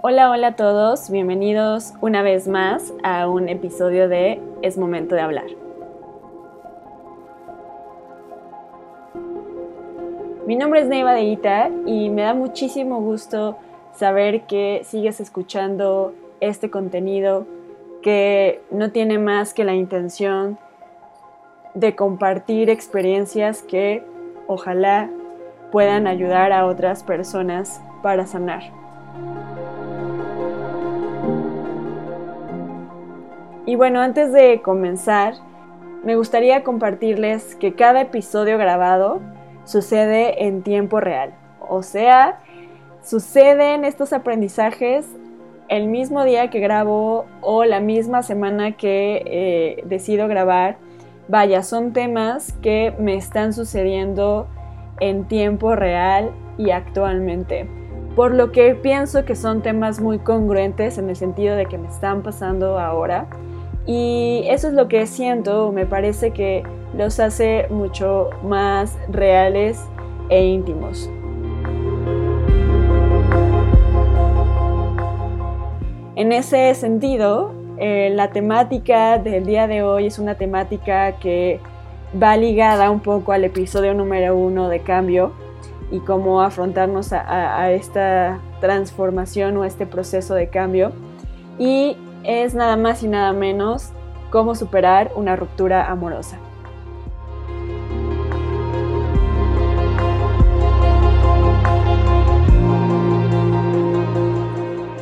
Hola, hola a todos, bienvenidos una vez más a un episodio de Es Momento de Hablar. Mi nombre es Neiva de Ita y me da muchísimo gusto saber que sigues escuchando este contenido que no tiene más que la intención de compartir experiencias que ojalá puedan ayudar a otras personas para sanar. Y bueno, antes de comenzar, me gustaría compartirles que cada episodio grabado sucede en tiempo real. O sea, suceden estos aprendizajes el mismo día que grabo o la misma semana que eh, decido grabar. Vaya, son temas que me están sucediendo en tiempo real y actualmente. Por lo que pienso que son temas muy congruentes en el sentido de que me están pasando ahora y eso es lo que siento, me parece que los hace mucho más reales e íntimos. En ese sentido, eh, la temática del día de hoy es una temática que va ligada un poco al episodio número uno de cambio y cómo afrontarnos a, a esta transformación o este proceso de cambio. Y es nada más y nada menos cómo superar una ruptura amorosa.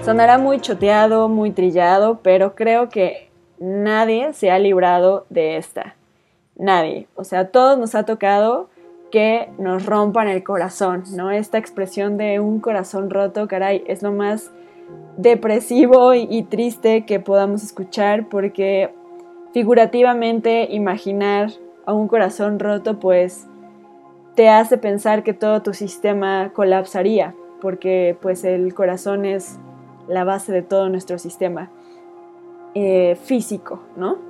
Sonará muy choteado, muy trillado, pero creo que nadie se ha librado de esta. Nadie. O sea, a todos nos ha tocado que nos rompan el corazón, ¿no? Esta expresión de un corazón roto, caray, es lo más depresivo y, triste que podamos escuchar porque figurativamente imaginar a un corazón roto pues te hace pensar que todo tu sistema colapsaría porque pues el corazón es la base de todo nuestro sistema eh, físico, ¿no?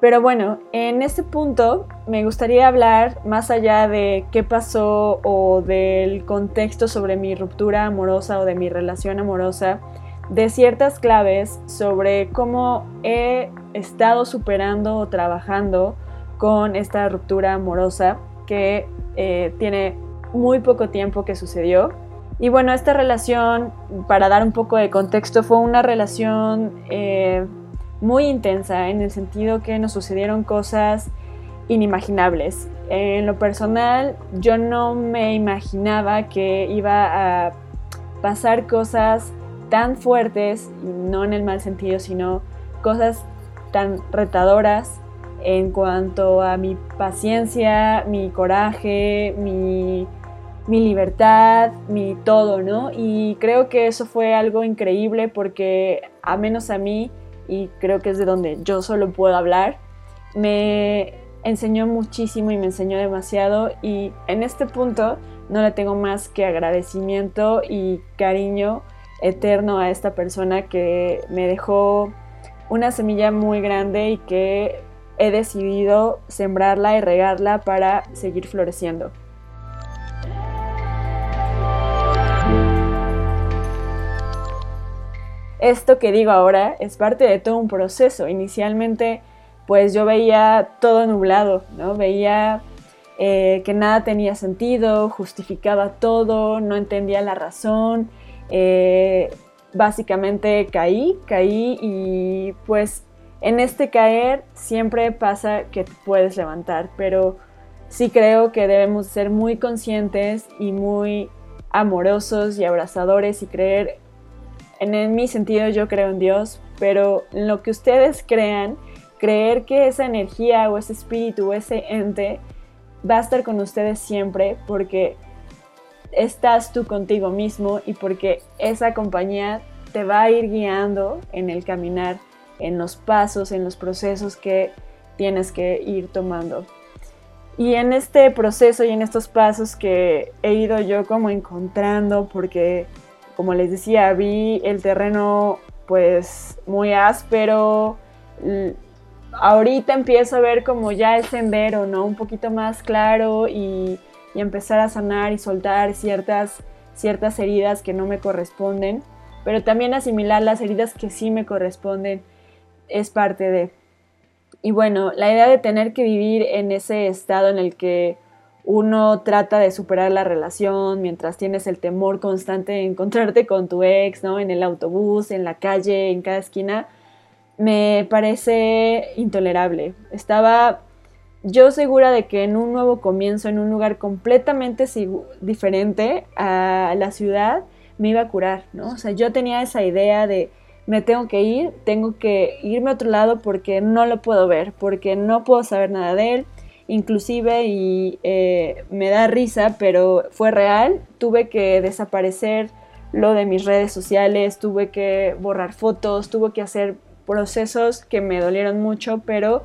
Pero bueno, en este punto me gustaría hablar más allá de qué pasó o del contexto sobre mi ruptura amorosa o de mi relación amorosa, de ciertas claves sobre cómo he estado superando o trabajando con esta ruptura amorosa que eh, tiene muy poco tiempo que sucedió. Y bueno, esta relación, para dar un poco de contexto, fue una relación eh, muy intensa en el sentido que nos sucedieron cosas inimaginables. En lo personal, yo no me imaginaba que iba a pasar cosas tan fuertes, no en el mal sentido, sino cosas tan retadoras en cuanto a mi paciencia, mi coraje, mi, mi libertad, mi todo, ¿no? Y creo que eso fue algo increíble porque a menos a mí y creo que es de donde yo solo puedo hablar, me enseñó muchísimo y me enseñó demasiado y en este punto no le tengo más que agradecimiento y cariño eterno a esta persona que me dejó una semilla muy grande y que he decidido sembrarla y regarla para seguir floreciendo. Esto que digo ahora es parte de todo un proceso. Inicialmente, pues yo veía todo nublado, ¿no? Veía eh, que nada tenía sentido, justificaba todo, no entendía la razón. Eh, básicamente caí, caí y pues en este caer siempre pasa que puedes levantar, pero sí creo que debemos ser muy conscientes y muy amorosos y abrazadores y creer en mi sentido yo creo en Dios, pero en lo que ustedes crean, creer que esa energía o ese espíritu o ese ente va a estar con ustedes siempre porque estás tú contigo mismo y porque esa compañía te va a ir guiando en el caminar, en los pasos, en los procesos que tienes que ir tomando. Y en este proceso y en estos pasos que he ido yo como encontrando, porque como les decía, vi el terreno pues muy áspero. Ahorita empiezo a ver como ya el sendero, ¿no? Un poquito más claro y, empezar a sanar y soltar ciertas, ciertas heridas que no me corresponden. pero también asimilar las heridas que sí me corresponden es parte de. Y bueno, la idea de tener que vivir en ese estado en el que uno trata de superar la relación mientras tienes el temor constante de encontrarte con tu ex, ¿no? En el autobús, en la calle, en cada esquina, me parece intolerable. Estaba yo segura de que en un nuevo comienzo, en un lugar completamente diferente a la ciudad, me iba a curar, ¿no? O sea, yo tenía esa idea de me tengo que ir, tengo que irme a otro lado porque no lo puedo ver, porque no puedo saber nada de él, inclusive y eh, me da risa, pero fue real, tuve que desaparecer lo de mis redes sociales, tuve que borrar fotos, tuve que hacer procesos que me dolieron mucho, pero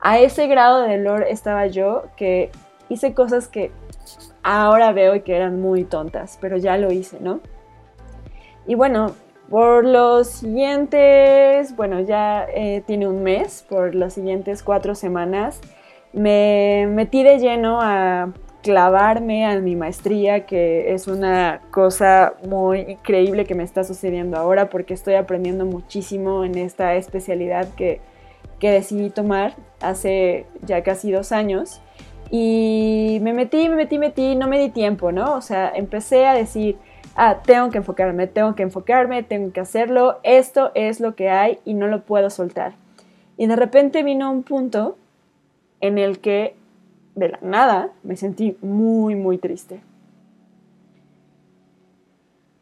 a ese grado de dolor estaba yo que hice cosas que ahora veo y que eran muy tontas, pero ya lo hice, ¿no? Y bueno, por los siguientes, bueno, ya eh, tiene un mes, por las siguientes cuatro semanas, me metí de lleno a clavarme a mi maestría, que es una cosa muy increíble que me está sucediendo ahora porque estoy aprendiendo muchísimo en esta especialidad que, que decidí tomar hace ya casi dos años. Y me metí, me metí, metí, no me di tiempo, ¿no? O sea, empecé a decir, ah, tengo que enfocarme, tengo que enfocarme, tengo que hacerlo, esto es lo que hay y no lo puedo soltar. Y de repente vino un punto en el que de la nada me sentí muy, muy triste.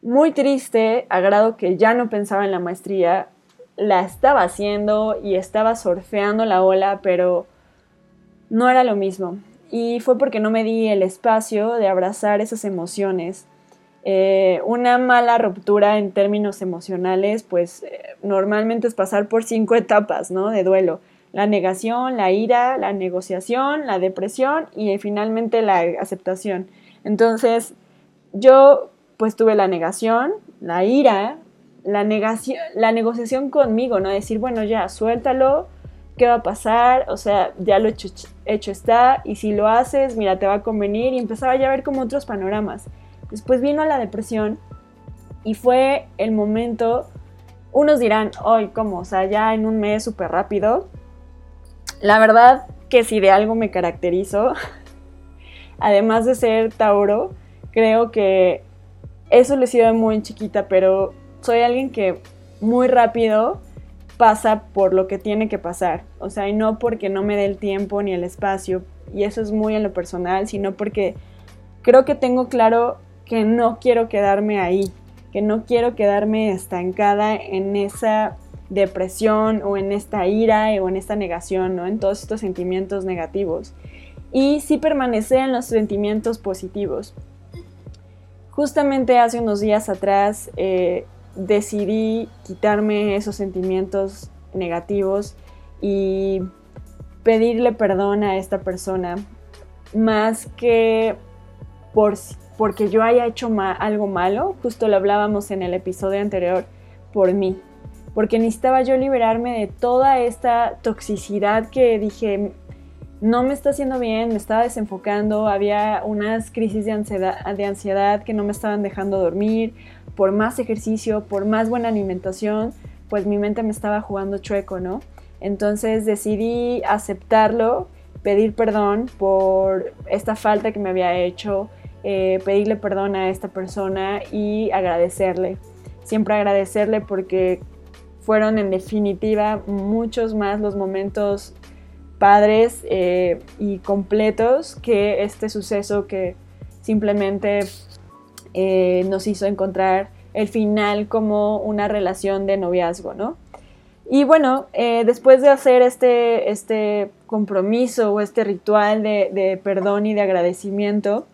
Muy triste, a grado que ya no pensaba en la maestría, la estaba haciendo y estaba surfeando la ola, pero no era lo mismo. Y fue porque no me di el espacio de abrazar esas emociones, eh, una mala ruptura en términos emocionales, pues eh, normalmente es pasar por cinco etapas, ¿no? De duelo. La negación, la ira, la negociación, la depresión y finalmente la aceptación. Entonces, yo pues tuve la negación, la ira, la negación, la negociación conmigo, ¿no? Decir, bueno, ya, suéltalo, ¿qué va a pasar? O sea, ya lo hecho, hecho está, y si lo haces, mira, te va a convenir, y empezaba ya a ver como otros panoramas. Después vino la depresión y fue el momento, unos dirán, hoy, ¿cómo? O sea, ya en un mes súper rápido. La verdad que si de algo me caracterizo, además de ser Tauro, creo que eso lo he sido muy chiquita, pero soy alguien que muy rápido pasa por lo que tiene que pasar. O sea, y no porque no me dé el tiempo ni el espacio, y eso es muy en lo personal, sino porque creo que tengo claro que no quiero quedarme ahí, que no quiero quedarme estancada en esa depresión o en esta ira o en esta negación, ¿no? En todos estos sentimientos negativos. Y sí permanecer en los sentimientos positivos. Justamente hace unos días atrás eh, decidí quitarme esos sentimientos negativos y pedirle perdón a esta persona más que por porque yo haya hecho algo malo, justo lo hablábamos en el episodio anterior, por mí, porque necesitaba yo liberarme de toda esta toxicidad que dije, no me está haciendo bien, me estaba desenfocando, había unas crisis de ansiedad, de ansiedad que no me estaban dejando dormir, por más ejercicio, por más buena alimentación, pues mi mente me estaba jugando chueco, ¿no? Entonces decidí aceptarlo, pedir perdón por esta falta que me había hecho, eh, pedirle perdón a esta persona y agradecerle. Siempre agradecerle porque fueron en definitiva muchos más los momentos padres eh, y completos que este suceso que simplemente eh, nos hizo encontrar el final como una relación de noviazgo, ¿no? Y bueno, después de hacer este, este compromiso o este ritual de perdón y de agradecimiento,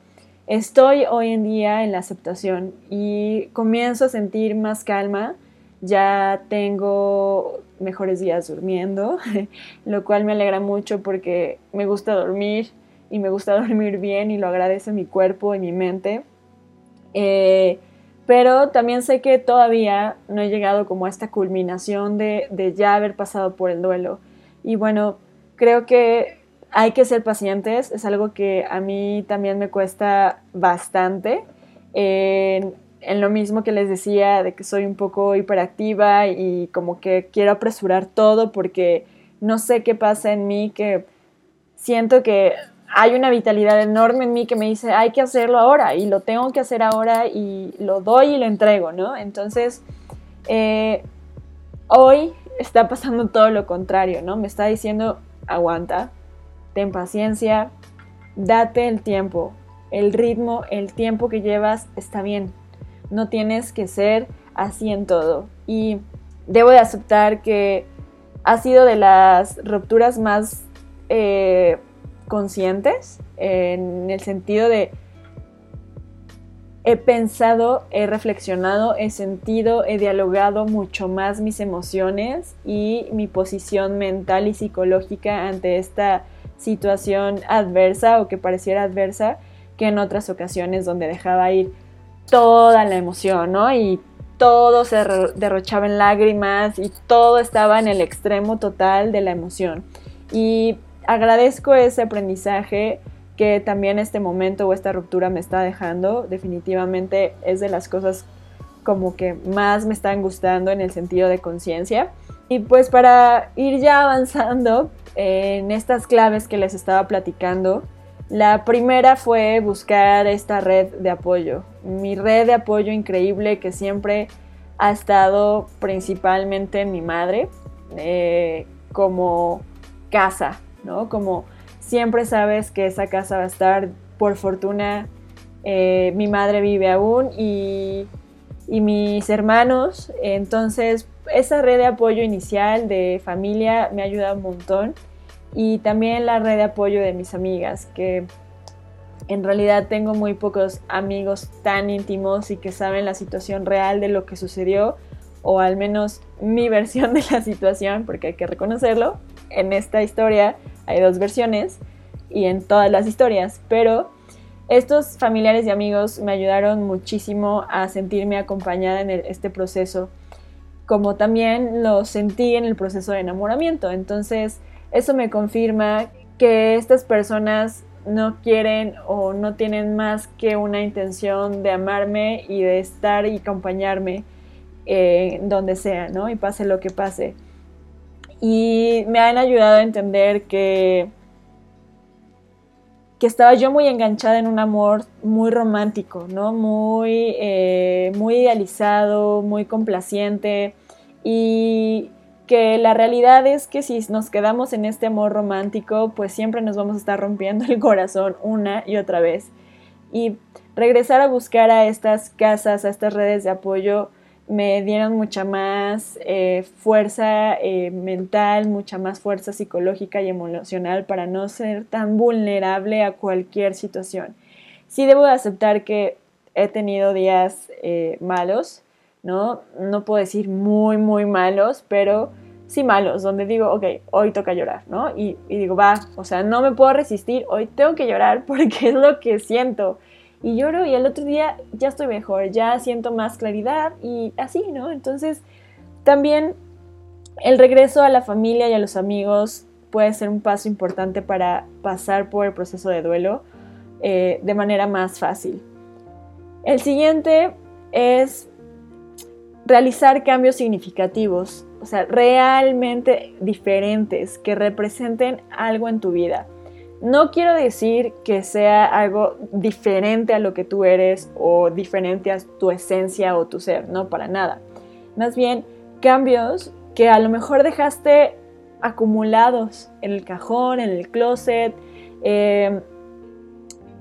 Estoy hoy en día en la aceptación y comienzo a sentir más calma. Ya tengo mejores días durmiendo, lo cual me alegra mucho porque me gusta dormir y me gusta dormir bien y lo agradece mi cuerpo y mi mente. Eh, pero también sé que todavía no he llegado como a esta culminación de, de ya haber pasado por el duelo. Y bueno, creo que hay que ser pacientes, es algo que a mí también me cuesta bastante. En lo mismo que les decía de que soy un poco hiperactiva y como que quiero apresurar todo porque no sé qué pasa en mí, que siento que hay una vitalidad enorme en mí que me dice, hay que hacerlo ahora y lo tengo que hacer ahora y lo doy y lo entrego, ¿no? Entonces, eh, hoy está pasando todo lo contrario, ¿no? Me está diciendo, aguanta, ten paciencia, date el tiempo, el ritmo, el tiempo que llevas está bien. No tienes que ser así en todo. Y debo de aceptar que ha sido de las rupturas más eh, conscientes, en el sentido de he pensado, he reflexionado, he sentido, he dialogado mucho más mis emociones y mi posición mental y psicológica ante esta situación adversa o que pareciera adversa que en otras ocasiones donde dejaba ir toda la emoción, ¿no? Y todo se derrochaba en lágrimas y todo estaba en el extremo total de la emoción. Y agradezco ese aprendizaje que también este momento o esta ruptura me está dejando. Definitivamente es de las cosas como que más me están gustando en el sentido de conciencia. Y pues para ir ya avanzando en estas claves que les estaba platicando, la primera fue buscar esta red de apoyo. Mi red de apoyo increíble que siempre ha estado principalmente en mi madre eh, como casa, ¿no? Como siempre sabes que esa casa va a estar, por fortuna, eh, mi madre vive aún y, y mis hermanos, entonces esa red de apoyo inicial de familia me ayuda un montón y también la red de apoyo de mis amigas, que en realidad tengo muy pocos amigos tan íntimos y que saben la situación real de lo que sucedió, o al menos mi versión de la situación, porque hay que reconocerlo. En esta historia hay dos versiones y en todas las historias, pero estos familiares y amigos me ayudaron muchísimo a sentirme acompañada en este proceso, como también lo sentí en el proceso de enamoramiento. Entonces, eso me confirma que estas personas no quieren o no tienen más que una intención de amarme y de estar y acompañarme eh, donde sea, ¿no? Y pase lo que pase. Y me han ayudado a entender que, que estaba yo muy enganchada en un amor muy romántico, ¿no? Muy, eh, muy idealizado, muy complaciente. Y que la realidad es que si nos quedamos en este amor romántico, pues siempre nos vamos a estar rompiendo el corazón una y otra vez. Y regresar a buscar a estas casas, a estas redes de apoyo, me dieron mucha más eh, fuerza eh, mental, mucha más fuerza psicológica y emocional para no ser tan vulnerable a cualquier situación. Sí debo aceptar que he tenido días eh, malos, ¿no? No puedo decir muy, muy malos, pero sí malos, donde digo, ok, hoy toca llorar, ¿no? Y, digo, va, o sea, no me puedo resistir, hoy tengo que llorar porque es lo que siento. Y lloro y el otro día ya estoy mejor, ya siento más claridad y así, ¿no? Entonces, también el regreso a la familia y a los amigos puede ser un paso importante para pasar por el proceso de duelo eh, de manera más fácil. El siguiente es realizar cambios significativos, o sea, realmente diferentes, que representen algo en tu vida. No quiero decir que sea algo diferente a lo que tú eres o diferente a tu esencia o tu ser, no para nada. Más bien, cambios que a lo mejor dejaste acumulados en el cajón, en el closet. Eh,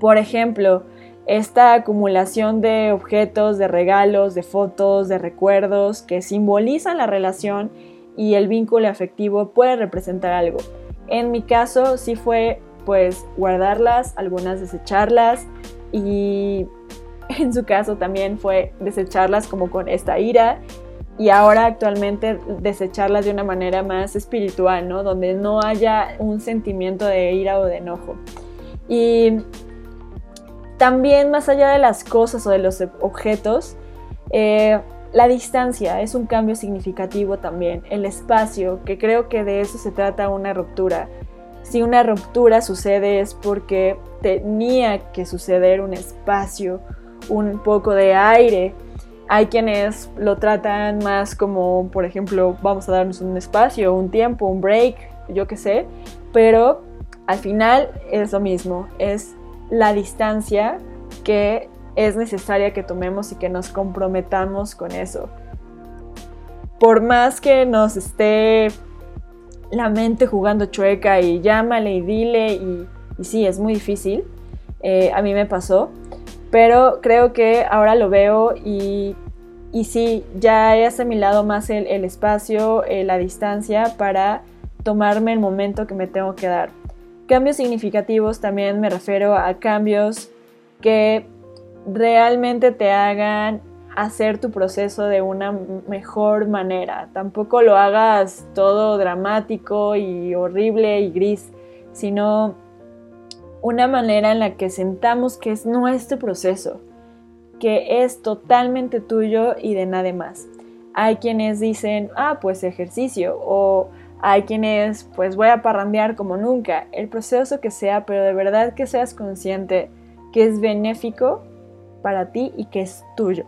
por ejemplo, esta acumulación de objetos, de regalos, de fotos, de recuerdos que simbolizan la relación y el vínculo afectivo puede representar algo. En mi caso sí fue pues guardarlas, algunas desecharlas y en su caso también fue desecharlas como con esta ira y ahora actualmente desecharlas de una manera más espiritual, ¿no? Donde no haya un sentimiento de ira o de enojo. Y también más allá de las cosas o de los objetos, eh, la distancia es un cambio significativo también, el espacio, que creo que de eso se trata una ruptura. Si una ruptura sucede es porque tenía que suceder un espacio, un poco de aire. Hay quienes lo tratan más como, por ejemplo, vamos a darnos un espacio, un tiempo, un break, yo qué sé, pero al final es lo mismo, es la distancia que es necesaria que tomemos y que nos comprometamos con eso. Por más que nos esté la mente jugando chueca y llámale y dile y, sí, es muy difícil, eh, a mí me pasó, pero creo que ahora lo veo y, y sí, ya he asimilado más el, espacio, eh, la distancia para tomarme el momento que me tengo que dar. Cambios significativos también me refiero a cambios que realmente te hagan hacer tu proceso de una mejor manera. Tampoco lo hagas todo dramático y horrible y gris, sino una manera en la que sentamos que es nuestro proceso, que es totalmente tuyo y de nadie más. Hay quienes dicen, ah, pues ejercicio, o hay quienes, pues voy a parrandear como nunca. El proceso que sea, pero de verdad que seas consciente que es benéfico para ti y que es tuyo.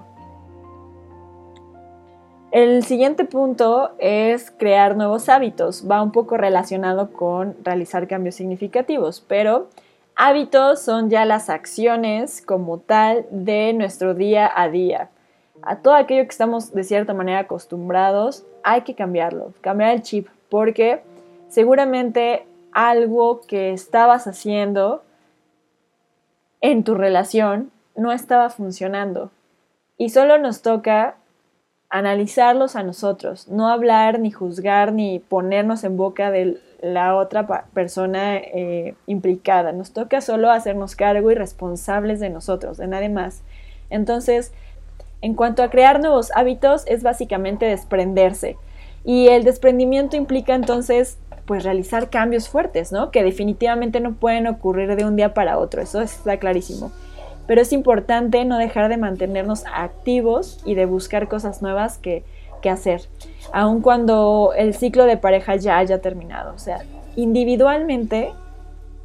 El siguiente punto es crear nuevos hábitos. Va un poco relacionado con realizar cambios significativos, pero hábitos son ya las acciones como tal de nuestro día a día. A todo aquello que estamos de cierta manera acostumbrados, hay que cambiarlo, cambiar el chip, porque seguramente algo que estabas haciendo en tu relación no estaba funcionando. Y solo nos toca analizarlos a nosotros, no hablar ni juzgar ni ponernos en boca de la otra persona eh, implicada. Nos toca solo hacernos cargo y responsables de nosotros, de nadie más. Entonces, en cuanto a crear nuevos hábitos, es básicamente desprenderse. Y el desprendimiento implica entonces pues realizar cambios fuertes, ¿no? Que definitivamente no pueden ocurrir de un día para otro, eso está clarísimo pero es importante no dejar de mantenernos activos y de buscar cosas nuevas que, hacer, aun cuando el ciclo de pareja ya haya terminado. O sea, individualmente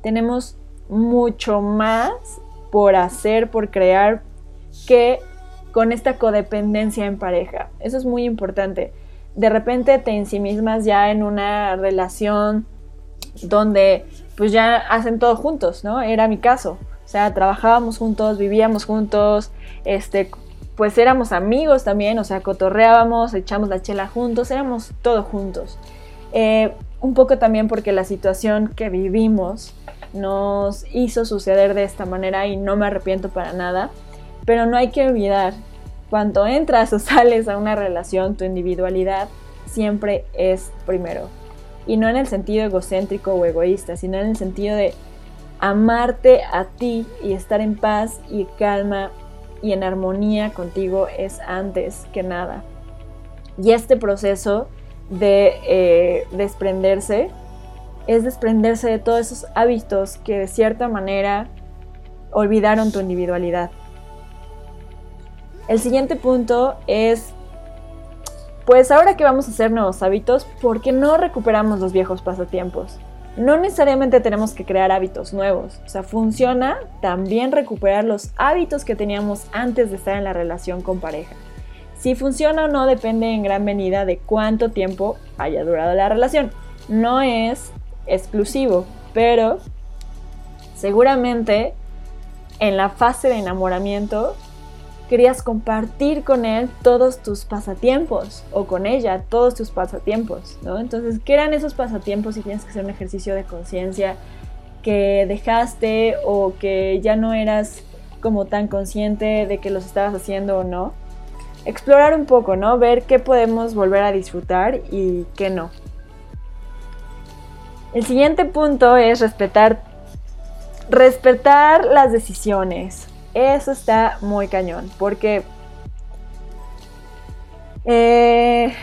tenemos mucho más por hacer, por crear, que con esta codependencia en pareja. Eso es muy importante. De repente te ensimismas ya en una relación donde pues ya hacen todo juntos, ¿no? Era mi caso. O sea, trabajábamos juntos, vivíamos juntos, este, pues éramos amigos también, o sea, cotorreábamos, echamos la chela juntos, éramos todos juntos. Eh, un poco también porque la situación que vivimos nos hizo suceder de esta manera y no me arrepiento para nada, pero no hay que olvidar, cuando entras o sales a una relación, tu individualidad siempre es primero. Y no en el sentido egocéntrico o egoísta, sino en el sentido de amarte a ti y estar en paz y calma y en armonía contigo es antes que nada. Y este proceso de eh, desprenderse es desprenderse de todos esos hábitos que de cierta manera olvidaron tu individualidad. El siguiente punto es, pues ahora que vamos a hacer nuevos hábitos, ¿por qué no recuperamos los viejos pasatiempos? no necesariamente tenemos que crear hábitos nuevos. O sea, funciona también recuperar los hábitos que teníamos antes de estar en la relación con pareja. Si funciona o no depende en gran medida de cuánto tiempo haya durado la relación. No es exclusivo, pero seguramente en la fase de enamoramiento querías compartir con él todos tus pasatiempos o con ella todos tus pasatiempos, ¿no? Entonces, ¿qué eran esos pasatiempos si tienes que hacer un ejercicio de conciencia que dejaste o que ya no eras como tan consciente de que los estabas haciendo o no? Explorar un poco, ¿no? Ver qué podemos volver a disfrutar y qué no. El siguiente punto es respetar respetar las decisiones. Eso está muy cañón, porque eh,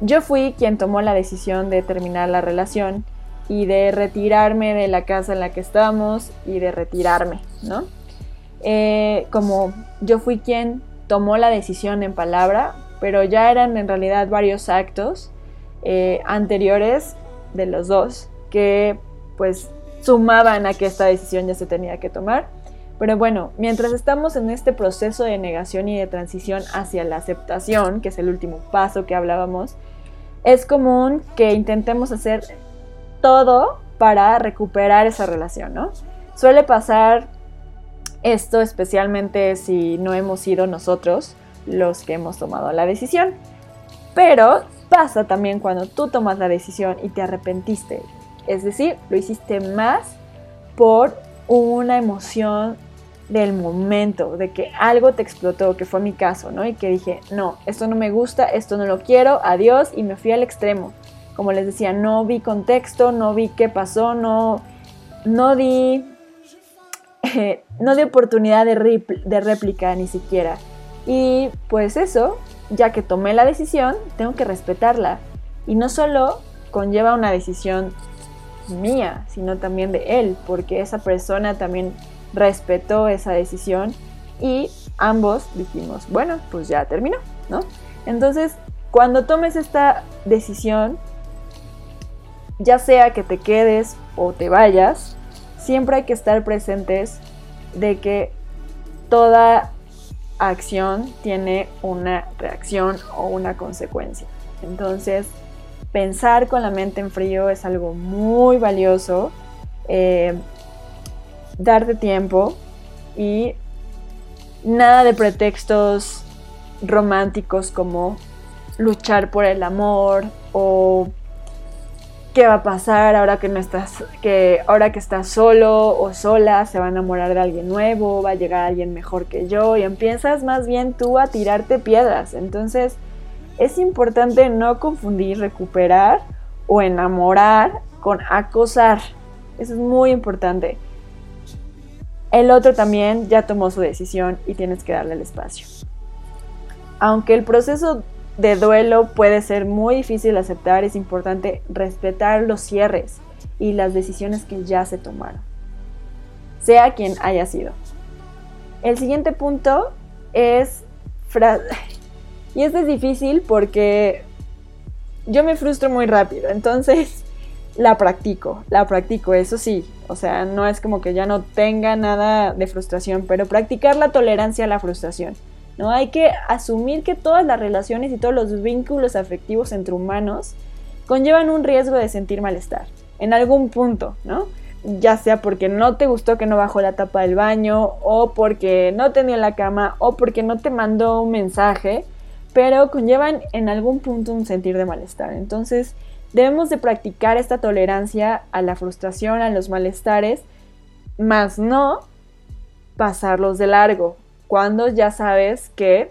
yo fui quien tomó la decisión de terminar la relación y de retirarme de la casa en la que estábamos y de retirarme, ¿no? Eh, como yo fui quien tomó la decisión en palabra, pero ya eran en realidad varios actos eh, anteriores de los dos que pues sumaban a que esta decisión ya se tenía que tomar Pero bueno, mientras estamos en este proceso de negación y de transición hacia la aceptación, que es el último paso que hablábamos, es común que intentemos hacer todo para recuperar esa relación, ¿no? Suele pasar esto especialmente si no hemos sido nosotros los que hemos tomado la decisión. Pero pasa también cuando tú tomas la decisión y te arrepentiste. Es decir, lo hiciste más por una emoción del momento, de que algo te explotó, que fue mi caso, ¿no? Y que dije, no, esto no me gusta, esto no lo quiero, adiós, y me fui al extremo. Como les decía, no vi contexto, no vi qué pasó, no, no di, no di oportunidad de, de réplica ni siquiera. Y pues eso, ya que tomé la decisión, tengo que respetarla. Y no solo conlleva una decisión mía, sino también de él, porque esa persona también respetó esa decisión y ambos dijimos, bueno, pues ya terminó, ¿no? Entonces, cuando tomes esta decisión, ya sea que te quedes o te vayas, siempre hay que estar presentes de que toda acción tiene una reacción o una consecuencia. Entonces, pensar con la mente en frío es algo muy valioso. Eh, darte tiempo y nada de pretextos románticos como luchar por el amor o qué va a pasar ahora que no estás que ahora que estás solo o sola se va a enamorar de alguien nuevo, va a llegar alguien mejor que yo y empiezas más bien tú a tirarte piedras. Entonces, es importante no confundir recuperar o enamorar con acosar. Eso es muy importante. El otro también ya tomó su decisión y tienes que darle el espacio. Aunque el proceso de duelo puede ser muy difícil de aceptar, es importante respetar los cierres y las decisiones que ya se tomaron, sea quien haya sido. El siguiente punto es... Y este es difícil porque yo me frustro muy rápido, entonces la practico, la practico, eso sí, o sea, no es como que ya no tenga nada de frustración, pero practicar la tolerancia a la frustración. ¿no? Hay que asumir que todas las relaciones y todos los vínculos afectivos entre humanos conllevan un riesgo de sentir malestar, en algún punto, ¿no? Ya sea porque no te gustó que no bajó la tapa del baño, o porque no tenía la cama, o porque no te mandó un mensaje, pero conllevan en algún punto un sentir de malestar. Entonces, Debemos de practicar esta tolerancia a la frustración, a los malestares, más no pasarlos de largo, cuando ya sabes que,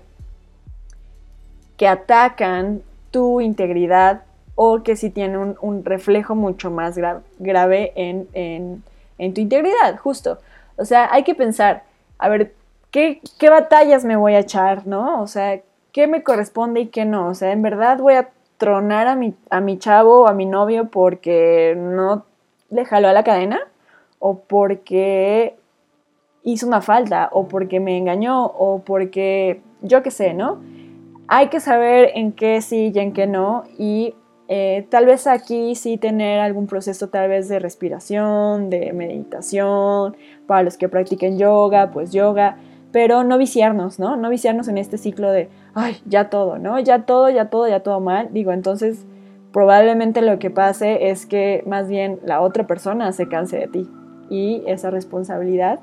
que atacan tu integridad o que si tienen un, reflejo mucho más grave en, en, tu integridad, justo. O sea, hay que pensar, a ver, ¿qué, ¿qué batallas me voy a echar, no? O sea, ¿qué me corresponde y qué no? O sea, en verdad voy a tronar a mi, a mi chavo o a mi novio porque no le jaló a la cadena o porque hizo una falta o porque me engañó o porque yo qué sé, ¿no? Hay que saber en qué sí y en qué no y eh, tal vez aquí sí tener algún proceso tal vez de respiración, de meditación, para los que practiquen yoga, pues yoga, pero no viciarnos, ¿no? No viciarnos en este ciclo de, ay, ya todo, ¿no? Ya todo, ya todo, ya todo mal. Digo, entonces probablemente lo que pase es que más bien la otra persona se canse de ti y esa responsabilidad,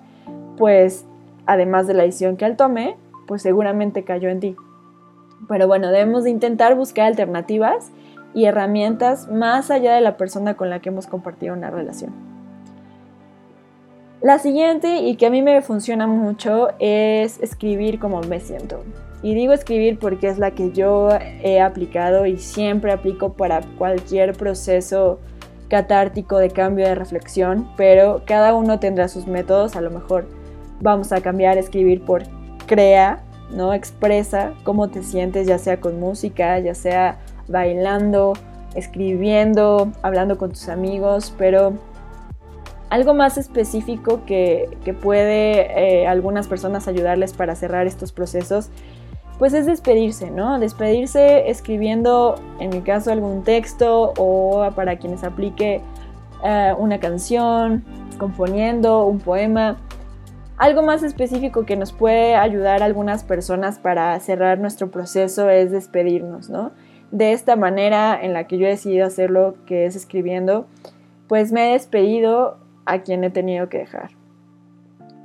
pues además de la decisión que él tome, pues seguramente cayó en ti. Pero bueno, debemos de intentar buscar alternativas y herramientas más allá de la persona con la que hemos compartido una relación. La siguiente y que a mí me funciona mucho es escribir como me siento. Y digo escribir porque es la que yo he aplicado y siempre aplico para cualquier proceso catártico de cambio de reflexión, pero cada uno tendrá sus métodos, a lo mejor vamos a cambiar escribir por crea, ¿no? Expresa cómo te sientes, ya sea con música, ya sea bailando, escribiendo, hablando con tus amigos, pero algo más específico que, puede eh, algunas personas ayudarles para cerrar estos procesos pues es despedirse, ¿no? Despedirse escribiendo, en mi caso, algún texto o para quienes aplique eh, una canción, componiendo un poema. Algo más específico que nos puede ayudar a algunas personas para cerrar nuestro proceso es despedirnos, ¿no? De esta manera en la que yo he decidido hacerlo, que es escribiendo, pues me he despedido a quien he tenido que dejar.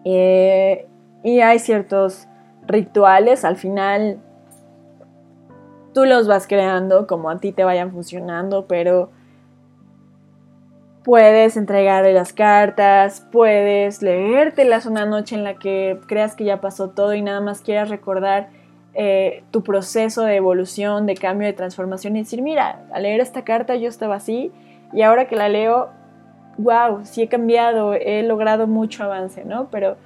Eh, y hay ciertos rituales, al final tú los vas creando como a ti te vayan funcionando, pero puedes entregarle las cartas, puedes leértelas una noche en la que creas que ya pasó todo y nada más quieras recordar eh, tu proceso de evolución, de cambio, de transformación y decir, mira, al leer esta carta yo estaba así y ahora que la leo, wow, sí he cambiado, he logrado mucho avance, ¿no? Pero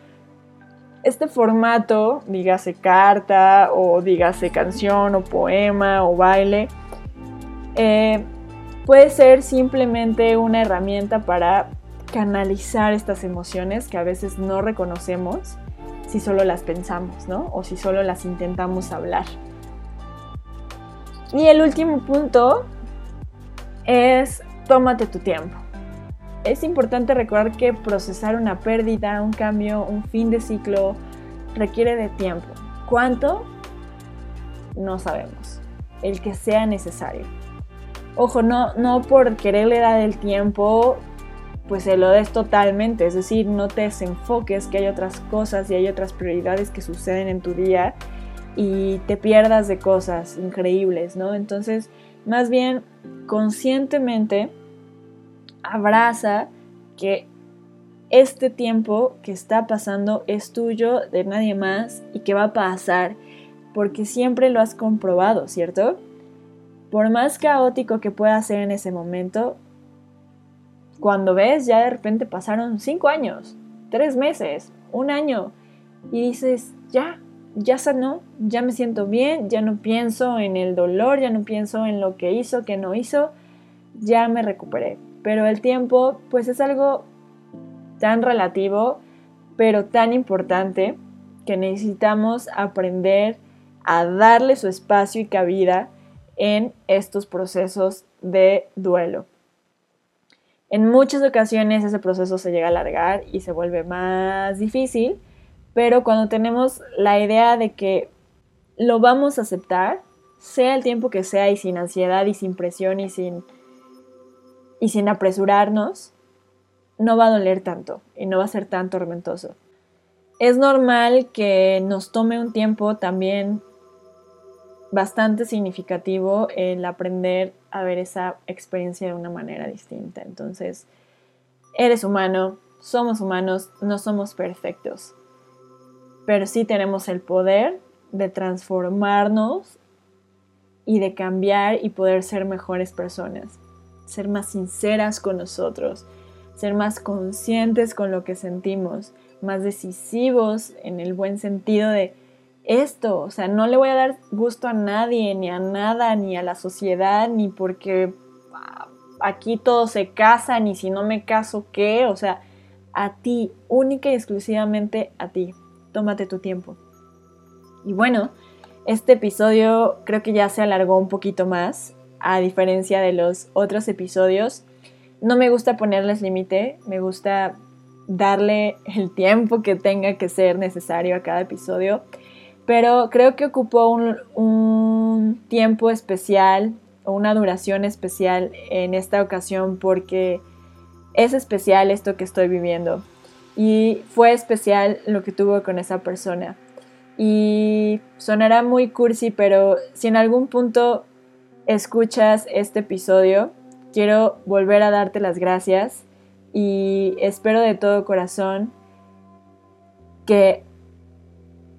este formato, dígase carta o dígase canción o poema o baile, eh, puede ser simplemente una herramienta para canalizar estas emociones que a veces no reconocemos si solo las pensamos, ¿no? O si solo las intentamos hablar. Y el último punto es tómate tu tiempo. Es importante recordar que procesar una pérdida, un cambio, un fin de ciclo requiere de tiempo. ¿Cuánto? No sabemos. El que sea necesario. Ojo, no, no por quererle dar el tiempo, pues se lo des totalmente. Es decir, no te desenfoques que hay otras cosas y hay otras prioridades que suceden en tu día y te pierdas de cosas increíbles, ¿no? Entonces, más bien, conscientemente, abraza que este tiempo que está pasando es tuyo, de nadie más, y que va a pasar, porque siempre lo has comprobado, ¿cierto? por más caótico que pueda ser en ese momento, cuando ves ya de repente pasaron cinco años, tres meses, un año, y dices, ya, ya sanó, ya me siento bien, ya no pienso en el dolor, ya no pienso en lo que hizo, que no hizo, ya me recuperé. Pero el tiempo, pues es algo tan relativo, pero tan importante que necesitamos aprender a darle su espacio y cabida en estos procesos de duelo. En muchas ocasiones ese proceso se llega a alargar y se vuelve más difícil, pero cuando tenemos la idea de que lo vamos a aceptar, sea el tiempo que sea y sin ansiedad y sin presión y sin, y sin apresurarnos, no va a doler tanto y no va a ser tan tormentoso. Es normal que nos tome un tiempo también bastante significativo el aprender a ver esa experiencia de una manera distinta. Entonces, eres humano, somos humanos, no somos perfectos, pero sí tenemos el poder de transformarnos y de cambiar y poder ser mejores personas, ser más sinceras con nosotros, ser más conscientes con lo que sentimos, más decisivos en el buen sentido de esto, o sea, no le voy a dar gusto a nadie, ni a nada, ni a la sociedad, ni porque ah, aquí todo se casa, ni si no me caso, ¿qué? O sea, a ti, única y exclusivamente a ti. Tómate tu tiempo. Y bueno, este episodio creo que ya se alargó un poquito más, a diferencia de los otros episodios. No me gusta ponerles límite, me gusta darle el tiempo que tenga que ser necesario a cada episodio pero creo que ocupó un, tiempo especial o una duración especial en esta ocasión porque es especial esto que estoy viviendo y fue especial lo que tuvo con esa persona. Y sonará muy cursi, pero si en algún punto escuchas este episodio, quiero volver a darte las gracias y espero de todo corazón que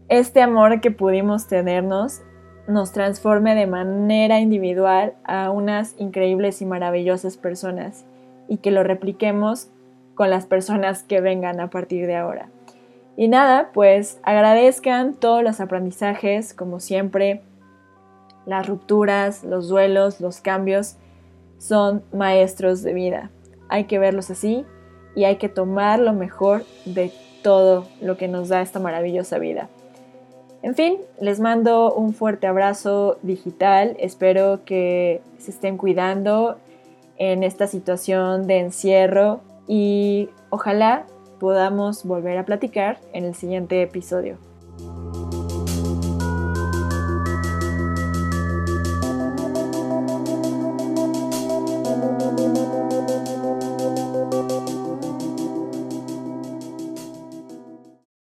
este amor que pudimos tenernos nos transforme de manera individual a unas increíbles y maravillosas personas y que lo repliquemos con las personas que vengan a partir de ahora. Y nada, pues agradezcan todos los aprendizajes, como siempre, las rupturas, los duelos, los cambios son maestros de vida. Hay que verlos así y hay que tomar lo mejor de todo lo que nos da esta maravillosa vida. En fin, les mando un fuerte abrazo digital. Espero que se estén cuidando en esta situación de encierro y ojalá podamos volver a platicar en el siguiente episodio.